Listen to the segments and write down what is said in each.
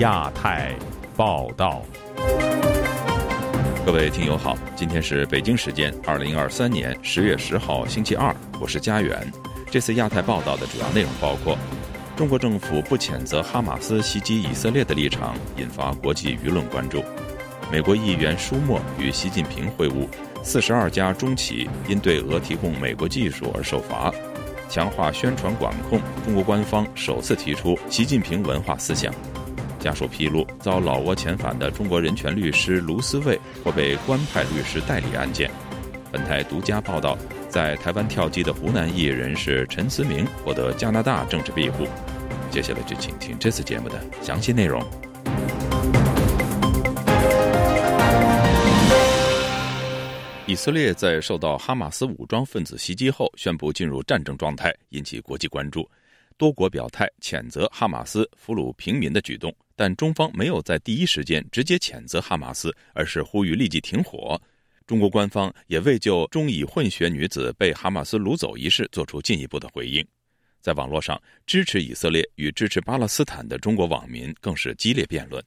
亚太报道。各位听友好，今天是北京时间二零二三年十月十号星期二，我是佳远。这次亚太报道的主要内容包括：中国政府不谴责哈马斯袭击以色列的立场引发国际舆论关注；美国议员舒默与习近平会晤，四十二家中企因对俄提供美国技术而受罚；强化宣传管控，中国官方首次提出习近平文化思想。家属披露，遭老挝遣返的中国人权律师卢思卫或被官派律师代理案件。本台独家报道，在台湾跳机的湖南裔人士陈思明获得加拿大政治庇护。接下来就请听这次节目的详细内容。以色列在受到哈马斯武装分子袭击后，宣布进入战争状态，引起国际关注。多国表态谴责哈马斯俘虏平民的举动。但中方没有在第一时间直接谴责哈马斯，而是呼吁立即停火。中国官方也未就中以混血女子被哈马斯掳走一事做出进一步的回应。在网络上，支持以色列与支持巴勒斯坦的中国网民更是激烈辩论。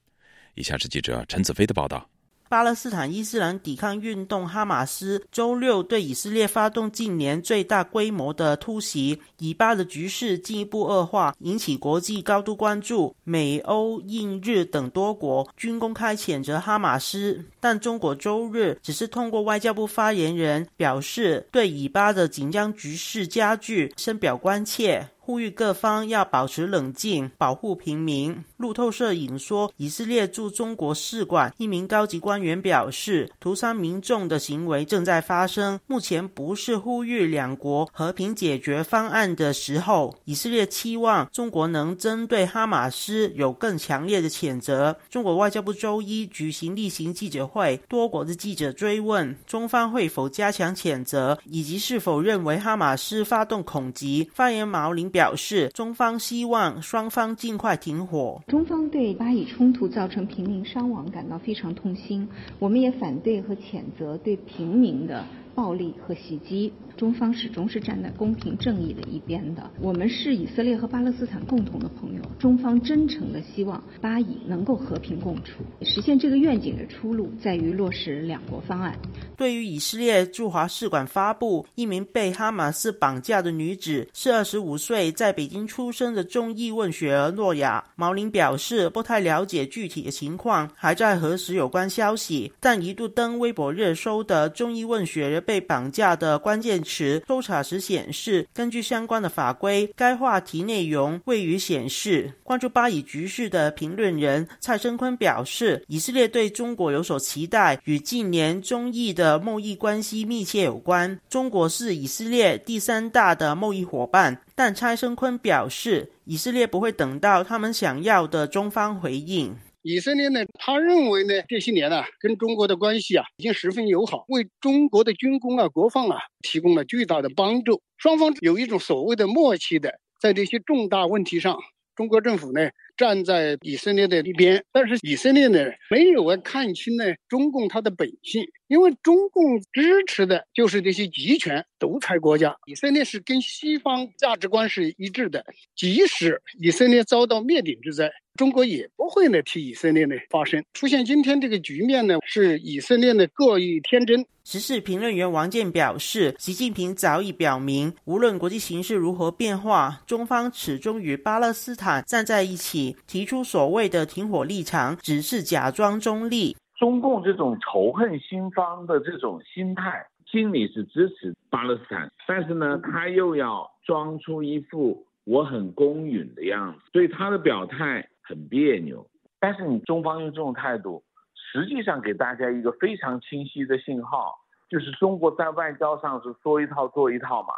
以下是记者陈子飞的报道。巴勒斯坦伊斯兰抵抗运动哈马斯周六对以色列发动近年最大规模的突袭，以巴的局势进一步恶化，引起国际高度关注。美、欧、印、日等多国均公开谴责哈马斯，但中国周日只是通过外交部发言人表示，对以巴的紧张局势加剧深表关切。呼吁各方要保持冷静，保护平民。路透社引说，以色列驻中国使馆一名高级官员表示，屠杀民众的行为正在发生，目前不是呼吁两国和平解决方案的时候。以色列期望中国能针对哈马斯有更强烈的谴责。中国外交部周一举行例行记者会，多国的记者追问中方会否加强谴责，以及是否认为哈马斯发动恐袭。发言毛林。表示，中方希望双方尽快停火。中方对巴以冲突造成平民伤亡感到非常痛心，我们也反对和谴责对平民的。暴力和袭击，中方始终是站在公平正义的一边的。我们是以色列和巴勒斯坦共同的朋友，中方真诚的希望巴以能够和平共处。实现这个愿景的出路在于落实两国方案。对于以色列驻华使馆发布一名被哈马斯绑架的女子是二十五岁，在北京出生的中裔问学儿诺亚，毛林表示不太了解具体的情况，还在核实有关消息。但一度登微博热搜的中裔问学人。被绑架的关键词搜查时显示，根据相关的法规，该话题内容未予显示。关注巴以局势的评论人蔡生坤表示，以色列对中国有所期待，与近年中意的贸易关系密切有关。中国是以色列第三大的贸易伙伴，但蔡生坤表示，以色列不会等到他们想要的中方回应。以色列呢，他认为呢，这些年呢，跟中国的关系啊，已经十分友好，为中国的军工啊、国防啊，提供了巨大的帮助。双方有一种所谓的默契的，在这些重大问题上，中国政府呢。站在以色列的一边，但是以色列呢没有看清呢中共它的本性，因为中共支持的就是这些集权独裁国家。以色列是跟西方价值观是一致的，即使以色列遭到灭顶之灾，中国也不会呢替以色列呢发声。出现今天这个局面呢，是以色列的过于天真。时事评论员王健表示，习近平早已表明，无论国际形势如何变化，中方始终与巴勒斯坦站在一起。提出所谓的停火立场，只是假装中立。中共这种仇恨新方的这种心态，心里是支持巴勒斯坦，但是呢，他又要装出一副我很公允的样子，所以他的表态很别扭。但是你中方用这种态度，实际上给大家一个非常清晰的信号，就是中国在外交上是说一套做一套嘛，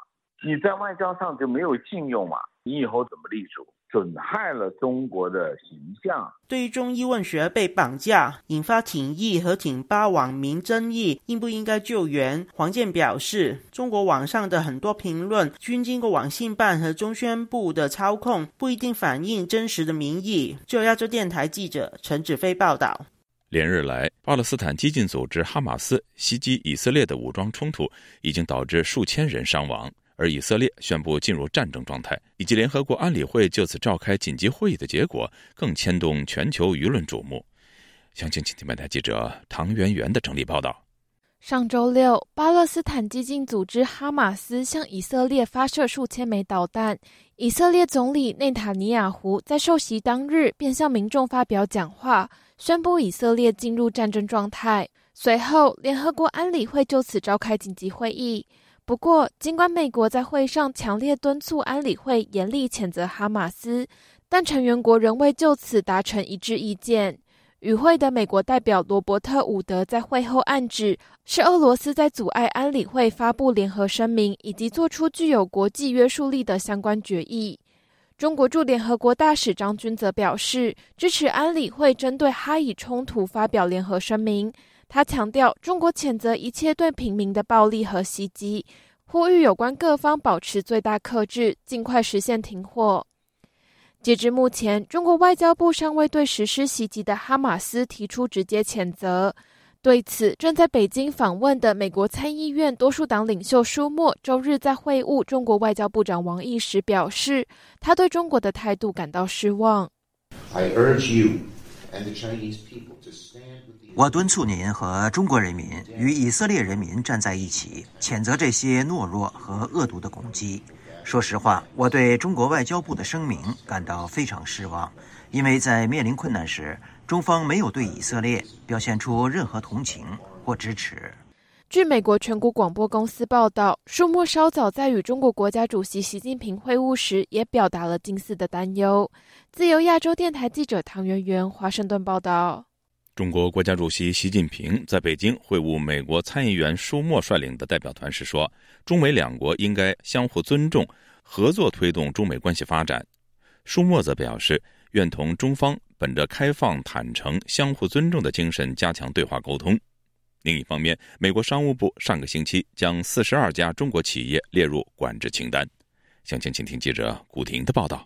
你在外交上就没有信用嘛，你以后怎么立足？损害了中国的形象。对于中医问学被绑架，引发挺意和挺巴网民争议，应不应该救援？黄健表示，中国网上的很多评论均经过网信办和中宣部的操控，不一定反映真实的民意。就亚洲电台记者陈子飞报道。连日来，巴勒斯坦激进组织哈马斯袭击以色列的武装冲突，已经导致数千人伤亡。而以色列宣布进入战争状态，以及联合国安理会就此召开紧急会议的结果，更牵动全球舆论瞩目。详情，请听本台记者唐媛媛的整理报道。上周六，巴勒斯坦激进组织哈马斯向以色列发射数千枚导弹。以色列总理内塔尼亚胡在受袭当日便向民众发表讲话，宣布以色列进入战争状态。随后，联合国安理会就此召开紧急会议。不过，尽管美国在会上强烈敦促安理会严厉谴责哈马斯，但成员国仍未就此达成一致意见。与会的美国代表罗伯特·伍德在会后暗指，是俄罗斯在阻碍安理会发布联合声明以及做出具有国际约束力的相关决议。中国驻联合国大使张军则表示，支持安理会针对哈以冲突发表联合声明。他强调，中国谴责一切对平民的暴力和袭击，呼吁有关各方保持最大克制，尽快实现停火。截至目前，中国外交部尚未对实施袭击的哈马斯提出直接谴责。对此，正在北京访问的美国参议院多数党领袖舒默周日在会晤中国外交部长王毅时表示，他对中国的态度感到失望。我敦促您和中国人民与以色列人民站在一起，谴责这些懦弱和恶毒的攻击。说实话，我对中国外交部的声明感到非常失望，因为在面临困难时，中方没有对以色列表现出任何同情或支持。据美国全国广播公司报道，舒默稍早在与中国国家主席习近平会晤时，也表达了近似的担忧。自由亚洲电台记者唐媛媛华盛顿报道。中国国家主席习近平在北京会晤美国参议员舒默率领的代表团时说：“中美两国应该相互尊重、合作推动中美关系发展。”舒默则表示，愿同中方本着开放、坦诚、相互尊重的精神加强对话沟通。另一方面，美国商务部上个星期将四十二家中国企业列入管制清单。详情，请听记者古婷的报道。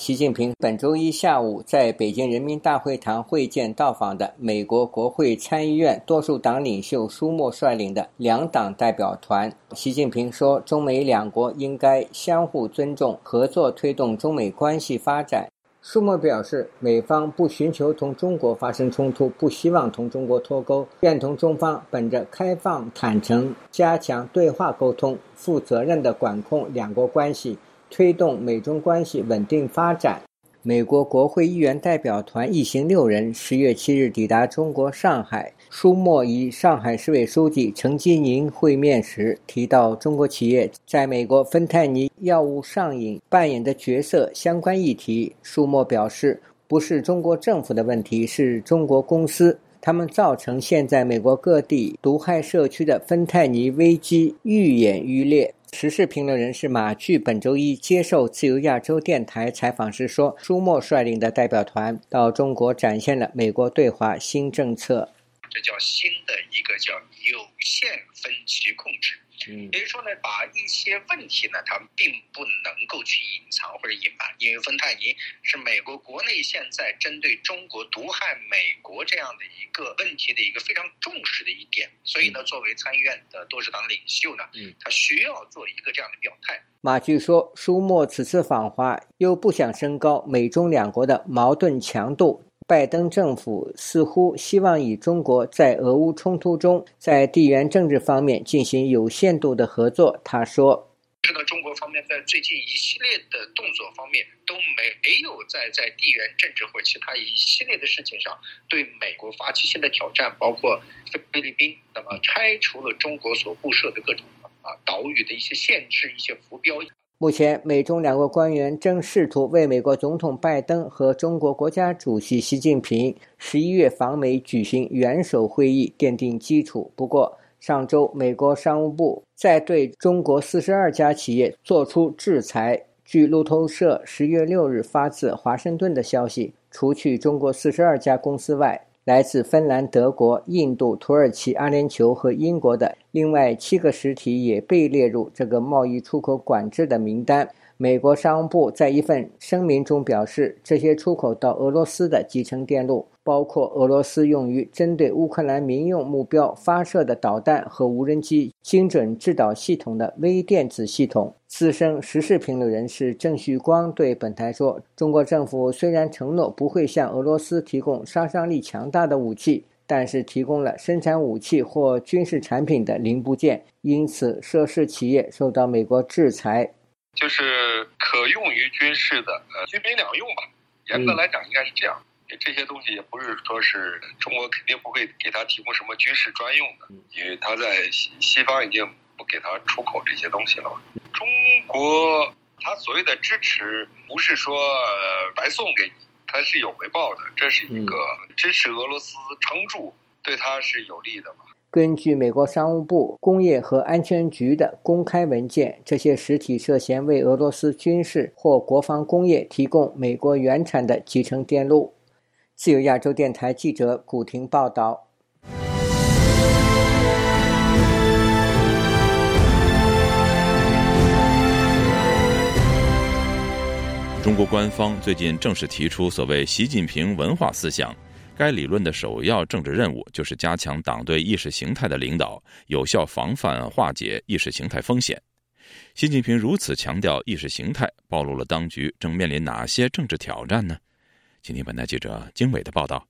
习近平本周一下午在北京人民大会堂会见到访的美国国会参议院多数党领袖舒默率领的两党代表团。习近平说：“中美两国应该相互尊重、合作推动中美关系发展。”舒默表示，美方不寻求同中国发生冲突，不希望同中国脱钩，愿同中方本着开放、坦诚、加强对话沟通，负责任地管控两国关系。推动美中关系稳定发展。美国国会议员代表团一行六人十月七日抵达中国上海。舒默与上海市委书记陈吉宁会面时提到，中国企业在美国芬太尼药物上瘾扮演的角色相关议题。舒默表示，不是中国政府的问题，是中国公司，他们造成现在美国各地毒害社区的芬太尼危机愈演愈烈。时事评论人士马巨本周一接受自由亚洲电台采访时说：“舒默率领的代表团到中国，展现了美国对华新政策。这叫新的一个叫有限分歧控制。”也就是说呢，把一些问题呢，它并不能够去隐藏或者隐瞒，因为芬太尼是美国国内现在针对中国毒害美国这样的一个问题的一个非常重视的一点，所以呢，作为参议院的多数党领袖呢，嗯他需要做一个这样的表态。马据说，舒默此次访华又不想升高美中两国的矛盾强度。拜登政府似乎希望与中国在俄乌冲突中在地缘政治方面进行有限度的合作。他说：“知道中国方面在最近一系列的动作方面都没有在在地缘政治或其他一系列的事情上对美国发起新的挑战，包括菲律宾，那么拆除了中国所布设的各种啊岛屿的一些限制、一些浮标。”目前，美中两国官员正试图为美国总统拜登和中国国家主席习近平十一月访美举行元首会议奠定基础。不过，上周美国商务部在对中国四十二家企业作出制裁。据路透社十月六日发自华盛顿的消息，除去中国四十二家公司外，来自芬兰、德国、印度、土耳其、阿联酋和英国的另外七个实体也被列入这个贸易出口管制的名单。美国商务部在一份声明中表示，这些出口到俄罗斯的集成电路包括俄罗斯用于针对乌克兰民用目标发射的导弹和无人机精准制导系统的微电子系统。资深时事评论人士郑旭光对本台说：“中国政府虽然承诺不会向俄罗斯提供杀伤力强大的武器，但是提供了生产武器或军事产品的零部件，因此涉事企业受到美国制裁。”就是可用于军事的，呃，军民两用吧。严格来讲，应该是这样。这些东西也不是说是中国肯定不会给他提供什么军事专用的，因为他在西西方已经不给他出口这些东西了。中国他所谓的支持，不是说白送给你，他是有回报的。这是一个支持俄罗斯撑住，对他是有利的嘛。根据美国商务部工业和安全局的公开文件，这些实体涉嫌为俄罗斯军事或国防工业提供美国原产的集成电路。自由亚洲电台记者古婷报道。中国官方最近正式提出所谓“习近平文化思想”。该理论的首要政治任务就是加强党对意识形态的领导，有效防范化解意识形态风险。习近平如此强调意识形态，暴露了当局正面临哪些政治挑战呢？请听本台记者经纬的报道。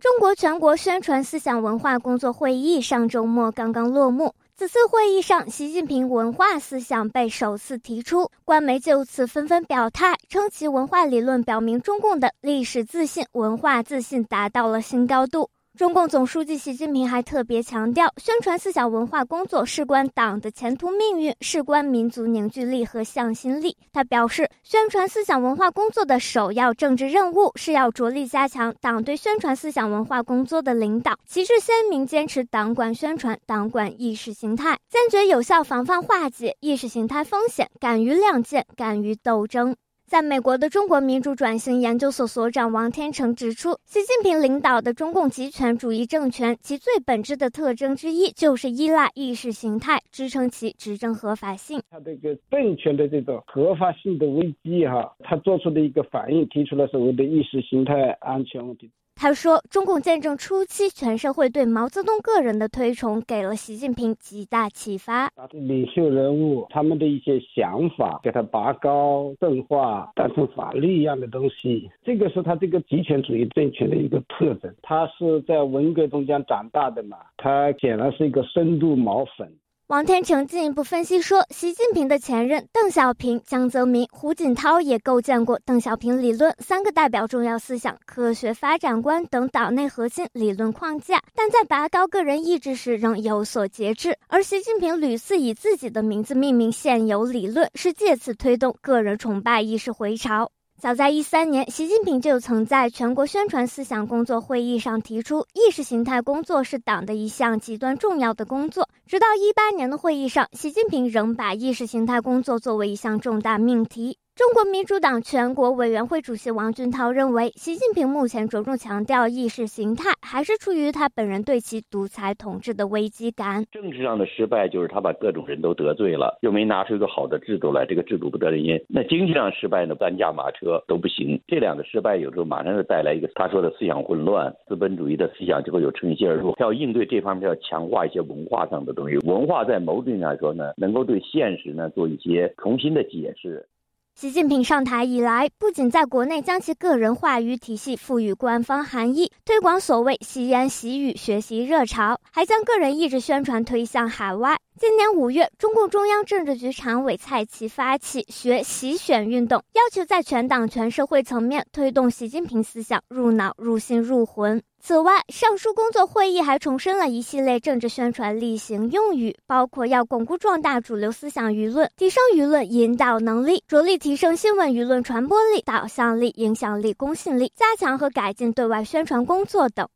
中国全国宣传思想文化工作会议上周末刚刚落幕。此次会议上，习近平文化思想被首次提出，官媒就此纷纷表态，称其文化理论表明中共的历史自信、文化自信达到了新高度。中共总书记习近平还特别强调，宣传思想文化工作事关党的前途命运，事关民族凝聚力和向心力。他表示，宣传思想文化工作的首要政治任务是要着力加强党对宣传思想文化工作的领导，旗帜鲜明坚持党管宣传、党管意识形态，坚决有效防范化解意识形态风险，敢于亮剑，敢于斗争。在美国的中国民主转型研究所所长王天成指出，习近平领导的中共集权主义政权，其最本质的特征之一就是依赖意识形态支撑其执政合法性。他这个政权的这种合法性的危机，哈，他做出的一个反应，提出了所谓的意识形态安全问题。他说，中共建政初期，全社会对毛泽东个人的推崇，给了习近平极大启发。领袖人物他们的一些想法，给他拔高、正化，当成法律一样的东西，这个是他这个极权主义政权的一个特征。他是在文革中间长大的嘛，他显然是一个深度毛粉。王天成进一步分析说，习近平的前任邓小平、江泽民、胡锦涛也构建过邓小平理论，三个代表重要思想、科学发展观等党内核心理论框架，但在拔高个人意志时仍有所节制。而习近平屡次以自己的名字命名现有理论，是借此推动个人崇拜意识回潮。早在一三年，习近平就曾在全国宣传思想工作会议上提出，意识形态工作是党的一项极端重要的工作。直到一八年的会议上，习近平仍把意识形态工作作为一项重大命题。中国民主党全国委员会主席王俊涛认为，习近平目前着重强调意识形态，还是出于他本人对其独裁统治的危机感。政治上的失败就是他把各种人都得罪了，又没拿出一个好的制度来，这个制度不得人心。那经济上失败呢，半驾马车都不行。这两个失败有时候马上就带来一个他说的思想混乱，资本主义的思想就会有乘虚而入。要应对这方面，要强化一些文化上的东西。文化在某种意义上来说呢，能够对现实呢做一些重新的解释。习近平上台以来，不仅在国内将其个人话语体系赋予官方含义，推广所谓“习言习语”学习热潮，还将个人意志宣传推向海外。今年五月，中共中央政治局常委蔡奇发起“学习选”运动，要求在全党全社会层面推动习近平思想入脑、入心、入魂。此外，上述工作会议还重申了一系列政治宣传例行用语，包括要巩固壮大主流思想舆论，提升舆论引导能力，着力提升新闻舆论传播力、导向力、影响力、公信力，加强和改进对外宣传工作等。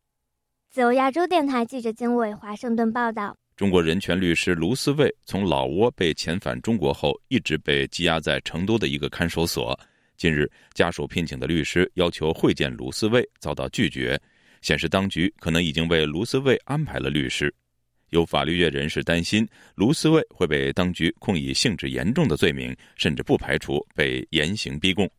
自由亚洲电台记者经纬华盛顿报道：中国人权律师卢思卫从老挝被遣返中国后，一直被羁押在成都的一个看守所。近日，家属聘请的律师要求会见卢思卫，遭到拒绝。显示当局可能已经为卢思卫安排了律师。有法律界人士担心，卢思卫会被当局控以性质严重的罪名，甚至不排除被严刑逼供。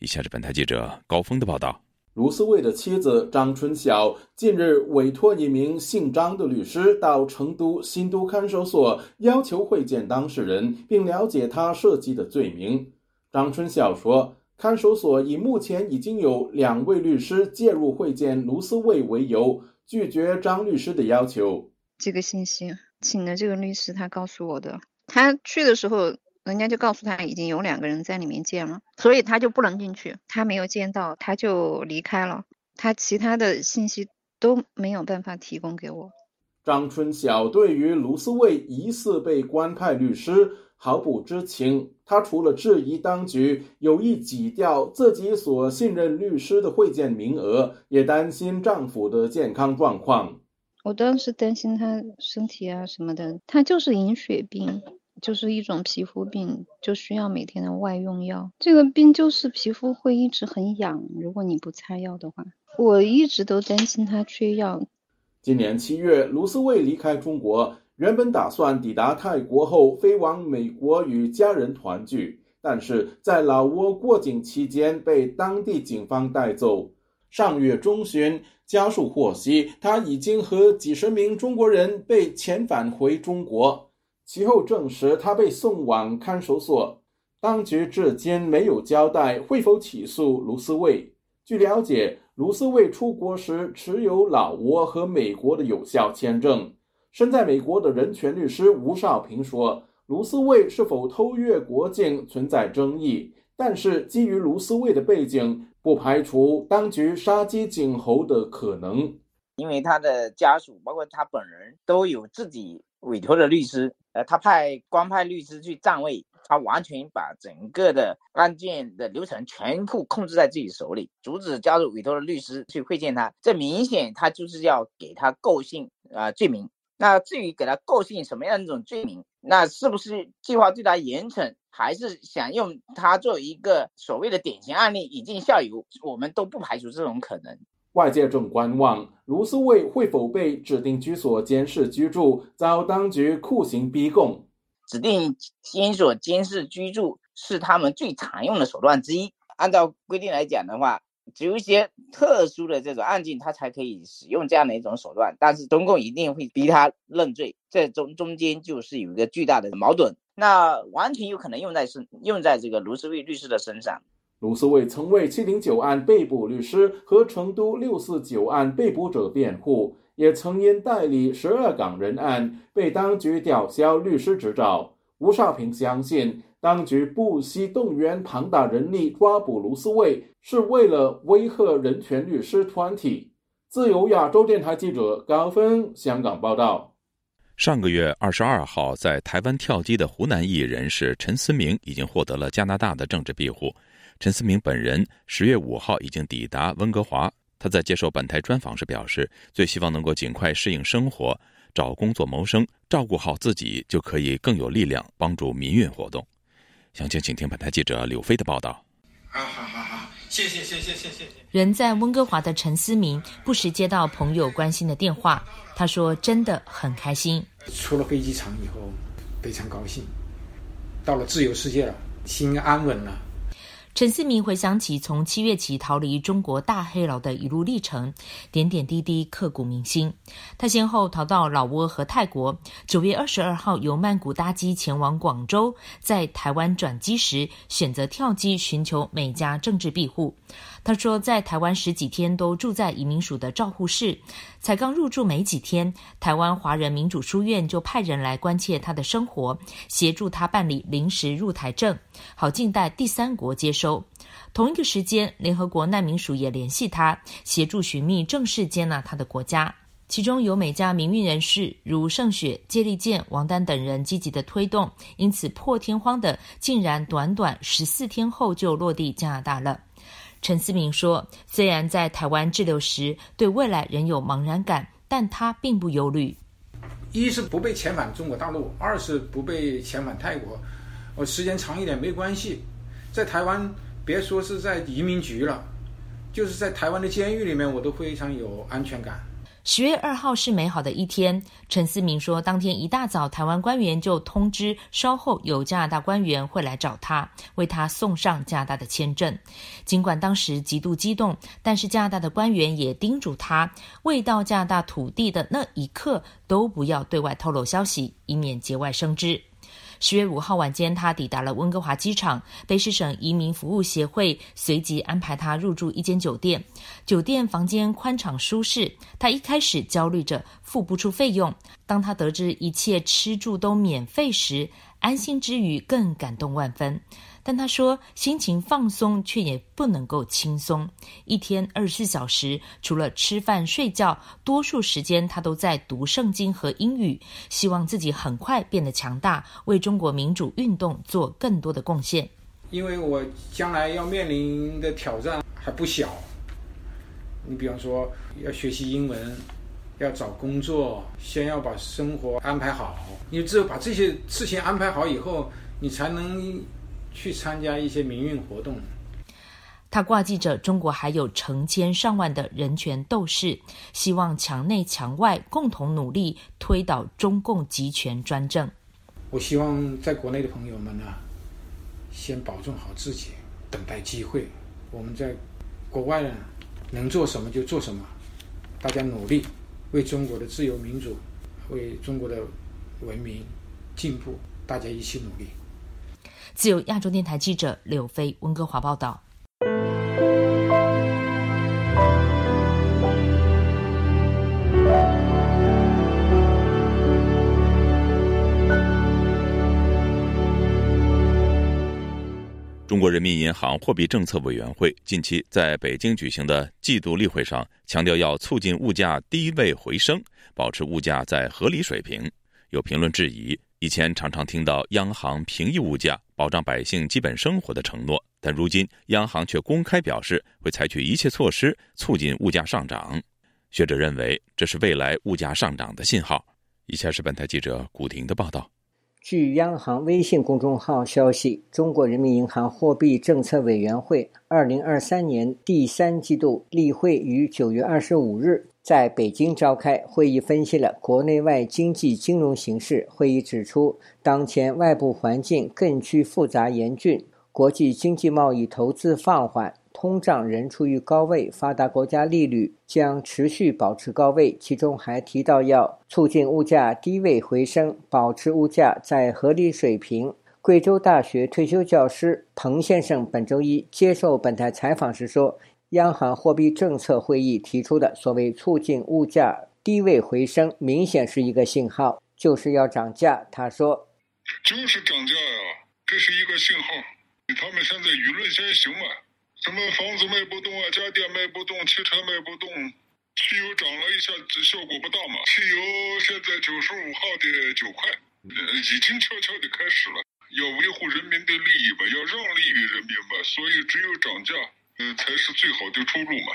以下是本台记者高峰的报道。卢思卫的妻子张春晓近日委托一名姓张的律师到成都新都看守所，要求会见当事人，并了解他涉及的罪名。张春晓说，看守所以目前已经有两位律师介入会见卢思卫为由，拒绝张律师的要求。这个信息，请的这个律师他告诉我的。他去的时候，人家就告诉他已经有两个人在里面见了，所以他就不能进去。他没有见到，他就离开了。他其他的信息都没有办法提供给我。张春晓对于卢思卫疑似被官派律师毫不知情。他除了质疑当局有意挤掉自己所信任律师的会见名额，也担心丈夫的健康状况。我当时担心他身体啊什么的，他就是银血病，就是一种皮肤病，就需要每天的外用药。这个病就是皮肤会一直很痒，如果你不擦药的话，我一直都担心他缺药。今年七月，卢思卫离开中国，原本打算抵达泰国后飞往美国与家人团聚，但是在老挝过境期间被当地警方带走。上月中旬。家属获悉，他已经和几十名中国人被遣返回中国。其后证实，他被送往看守所。当局至今没有交代会否起诉卢思卫。据了解，卢思卫出国时持有老挝和美国的有效签证。身在美国的人权律师吴少平说：“卢思卫是否偷越国境存在争议，但是基于卢思卫的背景。”不排除当局杀鸡儆猴的可能，因为他的家属包括他本人都有自己委托的律师，呃，他派官派律师去站位，他完全把整个的案件的流程全部控制在自己手里，阻止家属委托的律师去会见他，这明显他就是要给他构性啊罪名。那至于给他构性什么样一种罪名，那是不是计划对他严惩？还是想用他作为一个所谓的典型案例以儆效尤，我们都不排除这种可能。外界正观望卢思卫会否被指定居所监视居住，遭当局酷刑逼供。指定监所监视居住是他们最常用的手段之一。按照规定来讲的话，只有一些特殊的这种案件，他才可以使用这样的一种手段。但是中共一定会逼他认罪，这中中间就是有一个巨大的矛盾。那完全有可能用在是用在这个卢思卫律师的身上。卢思卫曾为七零九案被捕律师和成都六四九案被捕者辩护，也曾因代理十二港人案被当局吊销律师执照。吴少平相信，当局不惜动员庞大人力抓捕卢思卫，是为了威吓人权律师团体。自由亚洲电台记者高峰香港报道。上个月二十二号，在台湾跳机的湖南裔人士陈思明已经获得了加拿大的政治庇护。陈思明本人十月五号已经抵达温哥华。他在接受本台专访时表示，最希望能够尽快适应生活，找工作谋生，照顾好自己，就可以更有力量帮助民运活动。详情，请听本台记者柳飞的报道。好好好好，谢谢谢谢谢谢。人在温哥华的陈思明不时接到朋友关心的电话，他说：“真的很开心。”出了飞机场以后，非常高兴，到了自由世界了，心安稳了。陈思明回想起从七月起逃离中国大黑牢的一路历程，点点滴滴刻骨铭心。他先后逃到老挝和泰国，九月二十二号由曼谷搭机前往广州，在台湾转机时选择跳机寻求美加政治庇护。他说，在台湾十几天都住在移民署的照护室，才刚入住没几天，台湾华人民主书院就派人来关切他的生活，协助他办理临时入台证，好静待第三国接收。同一个时间，联合国难民署也联系他，协助寻觅正式接纳他的国家。其中有美加民运人士如盛雪、接力健、王丹等人积极的推动，因此破天荒的，竟然短短十四天后就落地加拿大了。陈思明说：“虽然在台湾滞留时对未来仍有茫然感，但他并不忧虑。一是不被遣返中国大陆，二是不被遣返泰国。我时间长一点没关系，在台湾别说是在移民局了，就是在台湾的监狱里面，我都非常有安全感。”十月二号是美好的一天，陈思明说，当天一大早，台湾官员就通知，稍后有加拿大官员会来找他，为他送上加拿大的签证。尽管当时极度激动，但是加拿大的官员也叮嘱他，未到加拿大土地的那一刻，都不要对外透露消息，以免节外生枝。十月五号晚间，他抵达了温哥华机场。卑诗省移民服务协会随即安排他入住一间酒店。酒店房间宽敞舒适。他一开始焦虑着付不出费用，当他得知一切吃住都免费时，安心之余更感动万分。但他说，心情放松，却也不能够轻松。一天二十四小时，除了吃饭睡觉，多数时间他都在读圣经和英语。希望自己很快变得强大，为中国民主运动做更多的贡献。因为我将来要面临的挑战还不小。你比方说，要学习英文，要找工作，先要把生活安排好。你只有把这些事情安排好以后，你才能。去参加一些民运活动。他挂记着中国还有成千上万的人权斗士，希望墙内墙外共同努力推倒中共集权专政。我希望在国内的朋友们呢，先保重好自己，等待机会。我们在国外呢，能做什么就做什么，大家努力为中国的自由民主、为中国的文明进步，大家一起努力。自由亚洲电台记者柳飞温哥华报道。中国人民银行货币政策委员会近期在北京举行的季度例会上，强调要促进物价低位回升，保持物价在合理水平。有评论质疑。以前常常听到央行平抑物价、保障百姓基本生活的承诺，但如今央行却公开表示会采取一切措施促进物价上涨。学者认为这是未来物价上涨的信号。以下是本台记者古婷的报道。据央行微信公众号消息，中国人民银行货币政策委员会二零二三年第三季度例会于九月二十五日。在北京召开会议，分析了国内外经济金融形势。会议指出，当前外部环境更趋复杂严峻，国际经济贸易投资放缓，通胀仍处于高位，发达国家利率将持续保持高位。其中还提到要促进物价低位回升，保持物价在合理水平。贵州大学退休教师彭先生本周一接受本台采访时说。央行货币政策会议提出的所谓促进物价低位回升，明显是一个信号，就是要涨价。他说：“就是涨价呀，这是一个信号。他们现在舆论先行嘛，什么房子卖不动啊，家电卖不动，汽车卖不动，汽油涨了一下子，效果不大嘛。汽油现在九十五号的九块，已经悄悄的开始了。要维护人民的利益嘛，要让利于人民嘛，所以只有涨价。”嗯，才是最好的出路嘛。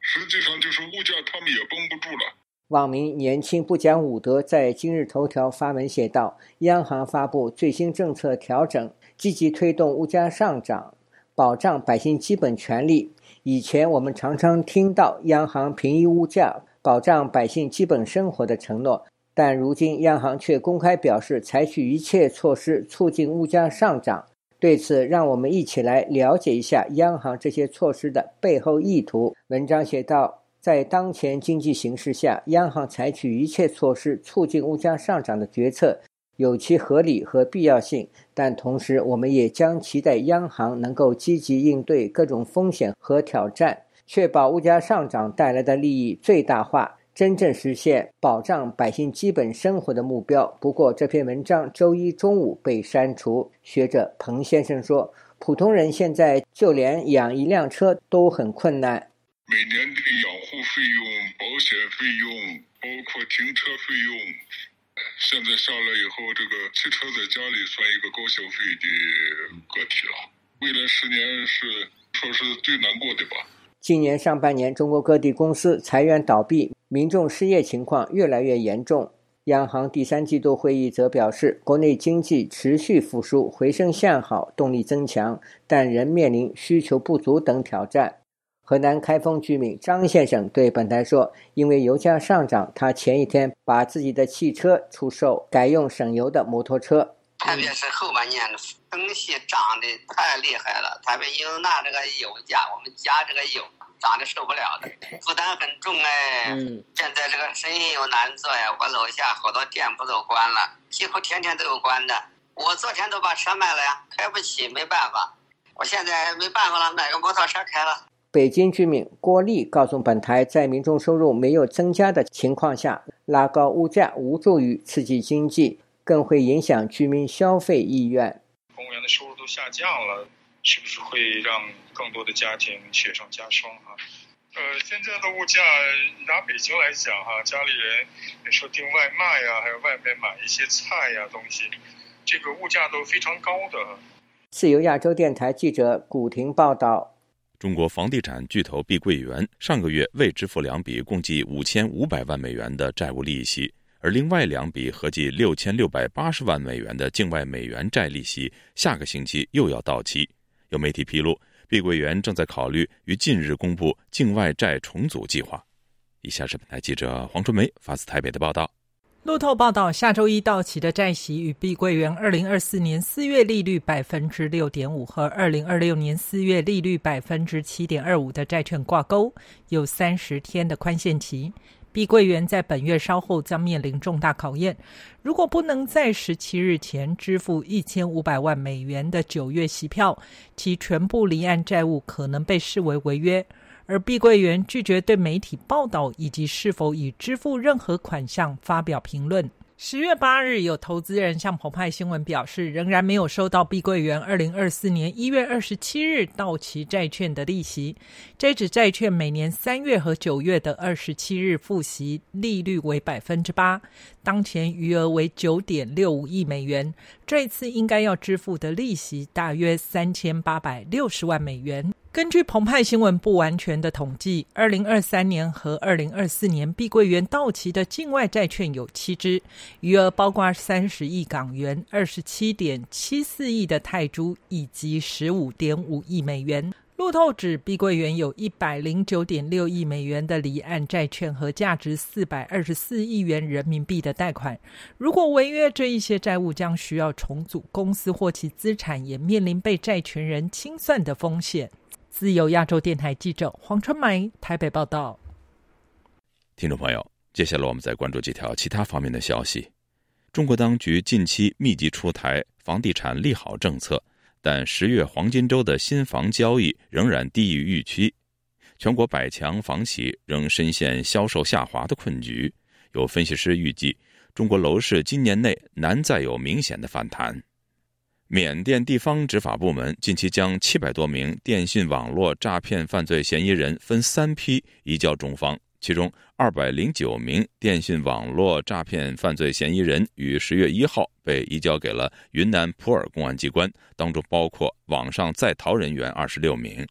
实际上就是物价，他们也绷不住了。网民年轻不讲武德在今日头条发文写道：“央行发布最新政策调整，积极推动物价上涨，保障百姓基本权利。以前我们常常听到央行平抑物价、保障百姓基本生活的承诺，但如今央行却公开表示采取一切措施促进物价上涨。”对此，让我们一起来了解一下央行这些措施的背后意图。文章写道，在当前经济形势下，央行采取一切措施促进物价上涨的决策有其合理和必要性，但同时，我们也将期待央行能够积极应对各种风险和挑战，确保物价上涨带来的利益最大化。真正实现保障百姓基本生活的目标。不过，这篇文章周一中午被删除。学者彭先生说：“普通人现在就连养一辆车都很困难，每年的养护费用、保险费用，包括停车费用，现在下来以后，这个汽车在家里算一个高消费的个体了。未来十年是说是最难过的吧。”今年上半年，中国各地公司裁员倒闭。民众失业情况越来越严重。央行第三季度会议则表示，国内经济持续复苏，回升向好，动力增强，但仍面临需求不足等挑战。河南开封居民张先生对本台说：“因为油价上涨，他前一天把自己的汽车出售，改用省油的摩托车。特别是后半年东西涨得太厉害了，特别又拿这个油价，我们加这个油涨得受不了的，负担很重哎。嗯，现在这个生意又难做呀，我楼下好多店铺都关了，几乎天天都有关的。我昨天都把车卖了呀，开不起，没办法。我现在没办法了，买个摩托车开了。”北京居民郭丽告诉本台，在民众收入没有增加的情况下，拉高物价无助于刺激经济，更会影响居民消费意愿。公务员的收入都下降了，是不是会让更多的家庭雪上加霜？哈，呃，现在的物价拿北京来讲，哈，家里人你说订外卖呀，还有外面买一些菜呀东西，这个物价都非常高的。自由亚洲电台记者古婷报道。中国房地产巨头碧桂园上个月未支付两笔共计五千五百万美元的债务利息，而另外两笔合计六千六百八十万美元的境外美元债利息下个星期又要到期。有媒体披露，碧桂园正在考虑于近日公布境外债重组计划。以下是本台记者黄春梅发自台北的报道。路透报道，下周一到期的债息与碧桂园二零二四年四月利率百分之六点五和二零二六年四月利率百分之七点二五的债券挂钩，有三十天的宽限期。碧桂园在本月稍后将面临重大考验，如果不能在十七日前支付一千五百万美元的九月息票，其全部离岸债务可能被视为违约。而碧桂园拒绝对媒体报道以及是否已支付任何款项发表评论。十月八日，有投资人向澎湃新闻表示，仍然没有收到碧桂园二零二四年一月二十七日到期债券的利息。这纸债券每年三月和九月的二十七日付息，利率为百分之八，当前余额为九点六五亿美元。这次应该要支付的利息大约三千八百六十万美元。根据澎湃新闻不完全的统计，二零二三年和二零二四年碧桂园到期的境外债券有七只，余额包括三十亿港元、二十七点七四亿的泰铢以及十五点五亿美元。路透指，碧桂园有一百零九点六亿美元的离岸债券和价值四百二十四亿元人民币的贷款。如果违约，这一些债务将需要重组公司或其资产，也面临被债权人清算的风险。自由亚洲电台记者黄春梅台北报道。听众朋友，接下来我们再关注几条其他方面的消息。中国当局近期密集出台房地产利好政策，但十月黄金周的新房交易仍然低于预期，全国百强房企仍深陷销售下滑的困局。有分析师预计，中国楼市今年内难再有明显的反弹。缅甸地方执法部门近期将七百多名电信网络诈骗犯罪嫌疑人分三批移交中方，其中二百零九名电信网络诈骗犯罪嫌疑人于十月一号被移交给了云南普洱公安机关，当中包括网上在逃人员二十六名。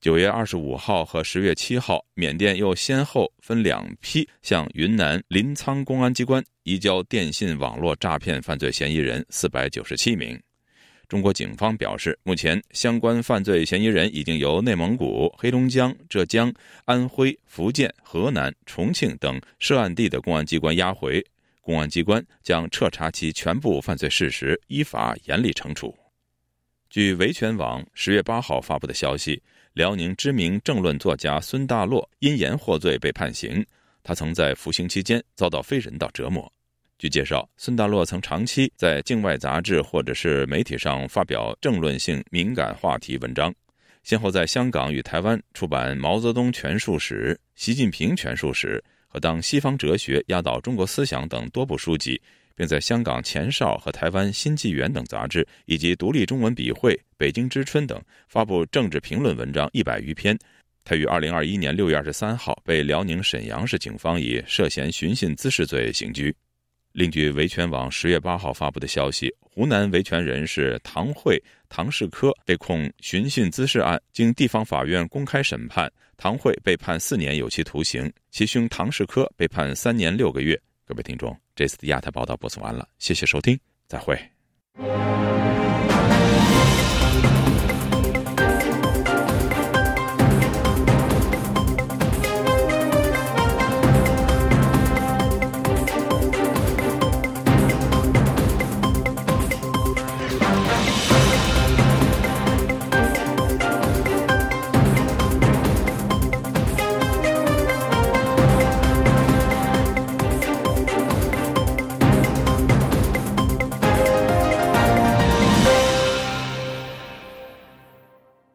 九月二十五号和十月七号，缅甸又先后分两批向云南临沧公安机关移交电信网络诈骗犯罪嫌疑人四百九十七名。中国警方表示，目前相关犯罪嫌疑人已经由内蒙古、黑龙江、浙江、安徽、福建、河南、重庆等涉案地的公安机关押回，公安机关将彻查其全部犯罪事实，依法严厉惩处。据维权网十月八号发布的消息，辽宁知名政论作家孙大洛因言获罪被判刑，他曾在服刑期间遭到非人道折磨。据介绍，孙大洛曾长期在境外杂志或者是媒体上发表政论性敏感话题文章，先后在香港与台湾出版《毛泽东全书史》《习近平全书史》和《当西方哲学压倒中国思想》等多部书籍，并在香港《前哨》和台湾《新纪元》等杂志以及《独立中文笔会》《北京之春》等发布政治评论文章一百余篇。他于二零二一年六月二十三号被辽宁沈阳市警方以涉嫌寻衅滋事罪刑拘。另据维权网十月八号发布的消息，湖南维权人士唐慧、唐世科被控寻衅滋事案，经地方法院公开审判，唐慧被判四年有期徒刑，其兄唐世科被判三年六个月。各位听众，这次的亚太报道播送完了，谢谢收听，再会。